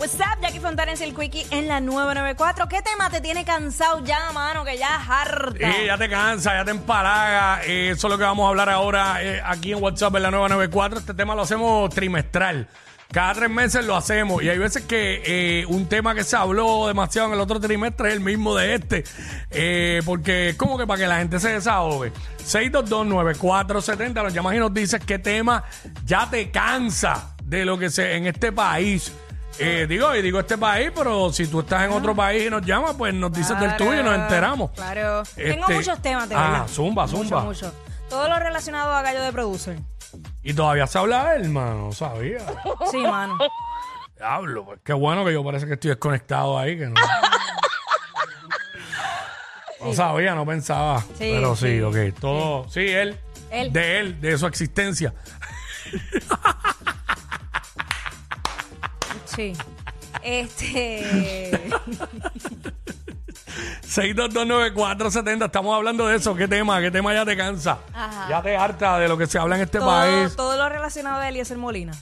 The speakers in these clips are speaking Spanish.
What's up, Jackie Fontanes y el Quickie en la 994. ¿Qué tema te tiene cansado ya, mano? Que ya es harta. Sí, ya te cansa, ya te empalaga. Eso es lo que vamos a hablar ahora eh, aquí en WhatsApp en la 994. Este tema lo hacemos trimestral. Cada tres meses lo hacemos. Y hay veces que eh, un tema que se habló demasiado en el otro trimestre es el mismo de este. Eh, porque es como que para que la gente se desahogue. 6229470 nos llamas y nos dices qué tema ya te cansa de lo que se en este país. Eh, digo, y digo este país, pero si tú estás en otro país y nos llamas, pues nos dices del Claro, tuyo y nos enteramos. Claro. Este- Tengo muchos temas, de Ah, verdad. zumba, zumba. Mucho, mucho. Todo lo relacionado a Gallo de Producer. Y todavía se habla de él, mano, no sabía. Sí, mano. Diablo, pues qué bueno que yo parece que estoy desconectado ahí, que no. No sabía, no pensaba. Sí, pero sí, sí, ok. Todo, sí, él, Él. De él, de su existencia. Sí. Este. 6229470, estamos hablando de eso. ¿Qué tema? ¿Qué tema ya te cansa? Ajá. Ya te harta de lo que se habla en este todo, país. todo lo relacionado a Eliezer Molina.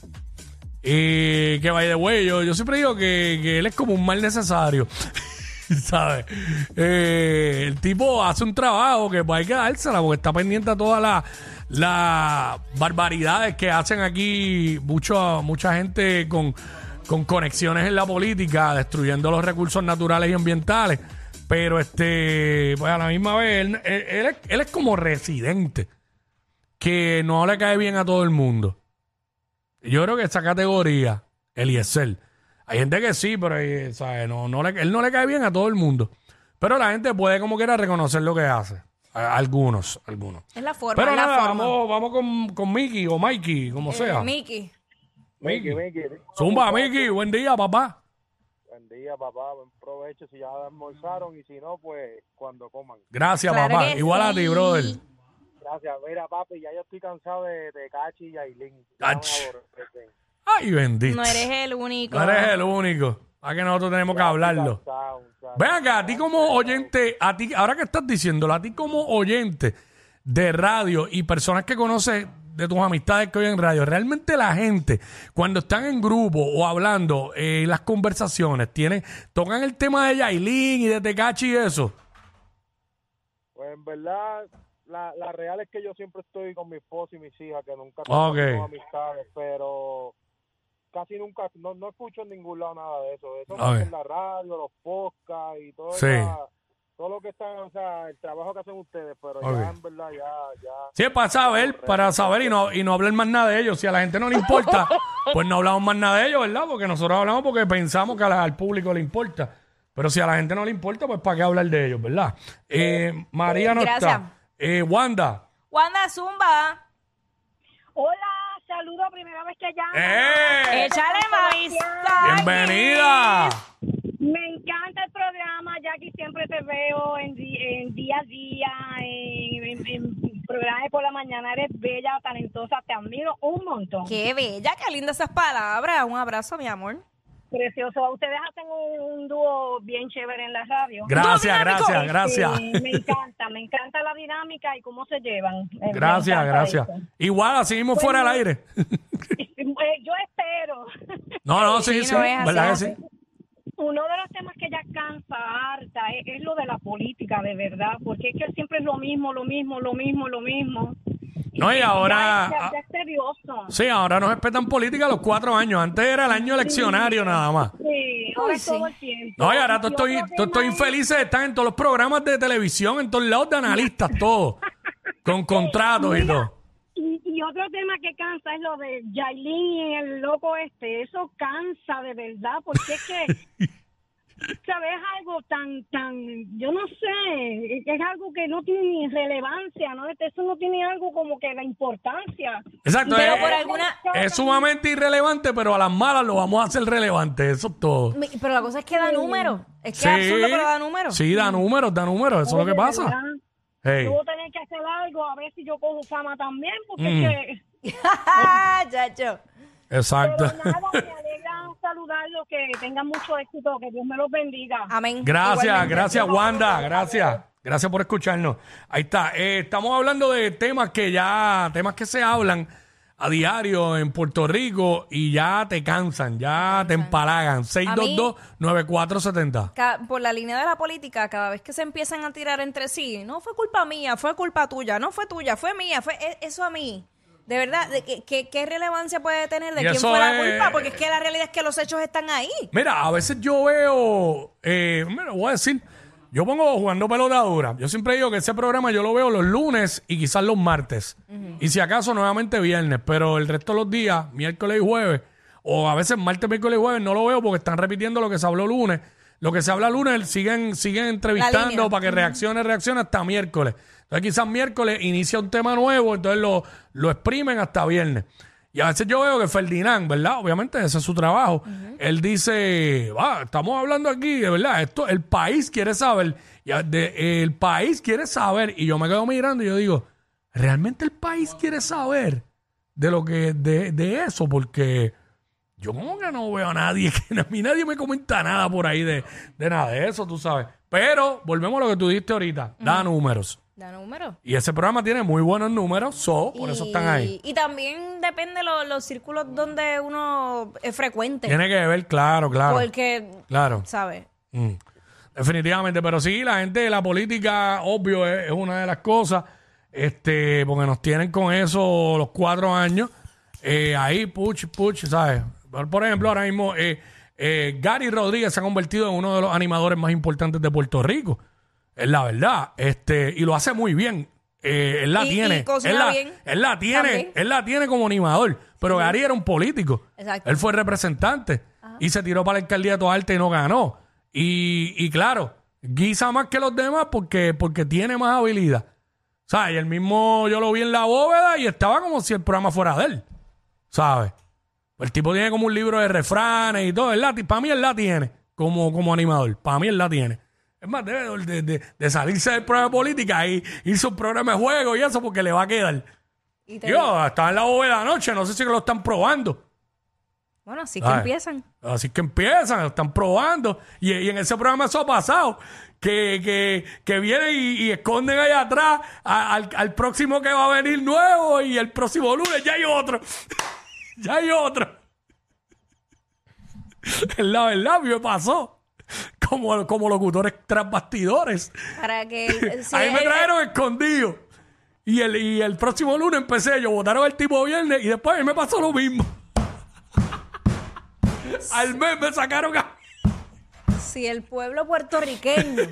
Y que vaya de güey, yo, yo siempre digo que, que él es como un mal necesario. ¿Sabes? Eh, el tipo hace un trabajo que pues hay que dársela porque está pendiente a todas las las barbaridades que hacen aquí mucho, mucha gente con, con conexiones en la política, destruyendo los recursos naturales y ambientales. Pero este, pues a la misma vez, él, él- él es, él es como residente, que no le cae bien a todo el mundo. Yo creo que esa categoría, Eliezer, hay gente que sí, pero eh, ¿sabe? No, no le- él no le cae bien a todo el mundo. Pero la gente puede como quiera reconocer lo que hace. Algunos, algunos. Es la forma. Pero la nada, forma. vamos, vamos con, con Mickey o Mikey, como Eh, sea. Mickey. Mickey. Miki, Zumba, Mickey, buen día, papá. Buen día, papá. Buen provecho si ya almorzaron y si no, pues cuando coman. Gracias, Claro papá. que Igual a sí. ti, brother. Gracias. Mira, papi, ya yo estoy cansado de, de Cachi y Ailín. Ya me aborrecen. Ay, bendito. No eres el único. No eres el único. A que nosotros tenemos que hablarlo. Cansado, cansado. Ven acá, a ti como oyente, a ti, ahora que estás diciéndolo, a ti como oyente de radio y personas que conoces de tus amistades que oyen radio, realmente la gente, cuando están en grupo o hablando eh, las conversaciones, tienen, tocan el tema de Yailin y de Tecachi y eso. Pues en verdad, la, la real es que yo siempre estoy con mi esposa y mis hijas, que nunca tengo amistades, pero casi nunca, no, no escucho en ningún lado nada de eso. Eso Ok. más en la radio, los podcasts y todo, Sí. esa- todo lo que están, o sea, el trabajo que hacen ustedes, pero ya en verdad, ya, ya. Sí, es para saber, para saber y no, y no hablar más nada de ellos. Si a la gente no le importa, pues no hablamos más nada de ellos, ¿verdad? Porque nosotros hablamos porque pensamos que a la- al público le importa. Pero si a la gente no le importa, pues para qué hablar de ellos, ¿verdad? Eh, María no Gracias. está. Eh, Wanda. Wanda Zumba. Hola, saludo, primera vez que llamo. ¡Eh! Échale maíz. ¡Bienvenida! Me encanta Jackie, siempre te veo en, día a día, en, en, en programas de por la mañana, eres bella, talentosa, te admiro un montón. Qué bella, qué lindas esas palabras. Un abrazo, mi amor. Precioso, ustedes hacen un, un dúo bien chévere en la radio. Gracias, gracias, gracias. Sí, me encanta, me encanta la dinámica y cómo se llevan. Me- me Gracias, gracias. eso. Igual, así mismo fuera al aire. Eh, Yo espero. No, no, sí, Sí, sí, no es así, ¿verdad que sí? Uno de los temas que ya cansa, harta, es, es lo de la política, de verdad, porque es que siempre es lo mismo, lo mismo, lo mismo, lo mismo. No, y ahora- Ya, ya- ya es tedioso. Sí, ahora nos respetan política a los cuatro años. Antes era el año eleccionario nada más. Sí, ahora Uy, es todo sí. el tiempo. No, y ahora Y estoy, todos estoy infelices de estar en todos los programas de televisión, en todos lados de analistas, todos. Con contratos y todo. Y, y otro tema que cansa es lo de Yailin y el loco este. Eso cansa de verdad, porque es que, ¿sabes? Es algo tan, tan, yo no sé, es algo que no tiene ni relevancia, ¿no? Eso no tiene algo como que la importancia. Exacto, Pero es, por alguna- es sumamente irrelevante, pero a las malas lo vamos a hacer relevante, eso es todo. Mi- Pero la cosa es que da números. Es que Sí, es absurdo, pero da números. sí, da números, da números, eso es lo que pasa. ¿verdad? Hey. Yo voy a tener que hacer algo a ver si yo cojo fama también, porque Mm. es que... Chacho. Exacto. Pero nada, que tengan mucho éxito, que Dios me los bendiga. Amén. Gracias, Igualmente. gracias Wanda, gracias. Gracias por escucharnos. Ahí está. Eh, estamos hablando de temas que ya, temas que se hablan a diario en Puerto Rico y ya te cansan, ya te empalagan. 622-9470. Ca- por la línea de la política, cada vez que se empiezan a tirar entre sí, no fue culpa mía, fue culpa tuya, no fue tuya, fue mía, fue e- eso a mí. De verdad, ¿de qué, qué- qué relevancia puede tener de Y quién eso fue la es- culpa? Porque es que la realidad es que los hechos están ahí. Mira, a veces yo veo, eh, mira, voy a decir, yo pongo jugando pelota dura. Yo siempre digo que ese programa yo lo veo los lunes y quizás los martes. Y si acaso nuevamente viernes, pero el resto de los días, miércoles y jueves, o a veces martes, miércoles y jueves, no lo veo porque están repitiendo lo que se habló lunes. Lo que se habla lunes siguen, siguen entrevistando para que reaccione, reaccione hasta miércoles. Entonces quizás miércoles inicia un tema nuevo, entonces lo, lo exprimen hasta viernes. Y a veces yo veo que Ferdinand, ¿verdad? Obviamente ese es su trabajo. Él dice, va, estamos hablando aquí, de verdad, esto, el país quiere saber, y de- el país quiere saber, y yo me quedo mirando y yo digo, ¿realmente el país quiere saber de lo que, de, de eso? Porque yo como que no veo a nadie, que a mí nadie me comenta nada por ahí de, de nada de eso, tú sabes. Pero volvemos a lo que tú dijiste ahorita, da números. Da número. Y ese programa tiene muy buenos números, so, por eso están ahí. Y también depende lo- los círculos donde uno es frecuente. Tiene que ver, claro, claro. Porque, Claro. ¿sabes? Mm. Definitivamente, pero sí, la gente de la política, obvio, es, es una de las cosas, este, porque nos tienen con eso los cuatro años, eh, ahí, puch, puch, ¿sabes? Por, ejemplo, ahora mismo, eh, eh, Gary Rodríguez se ha convertido en uno de los animadores más importantes de Puerto Rico, es la verdad, este, y lo hace muy bien. Eh, él la Y- tiene, él la, bien él la tiene, también. él la tiene como animador, pero Gary era un político. Exacto. Él fue representante y se tiró para la alcaldía de Toarte y no ganó. Y, y claro, guisa más que los demás porque, porque tiene más habilidad. ¿Sabes? Y el mismo yo lo vi en la bóveda y estaba como si el programa fuera de él. ¿Sabes? El tipo tiene como un libro de refranes y todo. Para mí él la tiene como, como animador. Para mí él la tiene. Es más, debe de, de- de salirse del programa de política y irse un programa de juego y eso porque le va a quedar. Y te- Yo, estaba en la bóveda anoche, no sé si lo están probando. bueno, así que Ay. empiezan. Así que empiezan, están probando. Y, y en ese programa eso ha pasado. Que, que, que vienen y, y esconden allá atrás a- al, al próximo que va a venir nuevo y el próximo lunes ya hay otro. ya hay otro. La verdad, me pasó. Como, como locutores tras bastidores. Para que... sí, a mí me eh, trajeron escondido. Y el, y el próximo lunes empecé yo, votaron el tipo viernes y después a mí me pasó lo mismo. Al mes me sacaron a... Si el pueblo puertorriqueño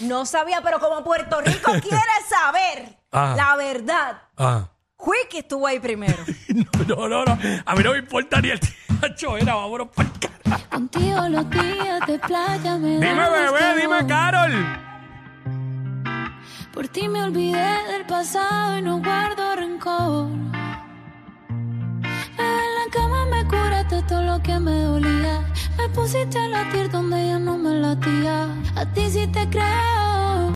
no sabía, pero como Puerto Rico quiere saber Ah. la verdad, Ah. Quick estuvo ahí primero. No, no, no. A mí no me importa ni el tío. Era, vámonos para el carajo. Contigo los días de playa me Dime, bebé, dime. Carol. Por ti me olvidé del pasado y no guardo rencor. Bebé, en la cama me curaste todo lo que me dolía. Me pusiste a latir donde ya no me latía. A ti sí te creo.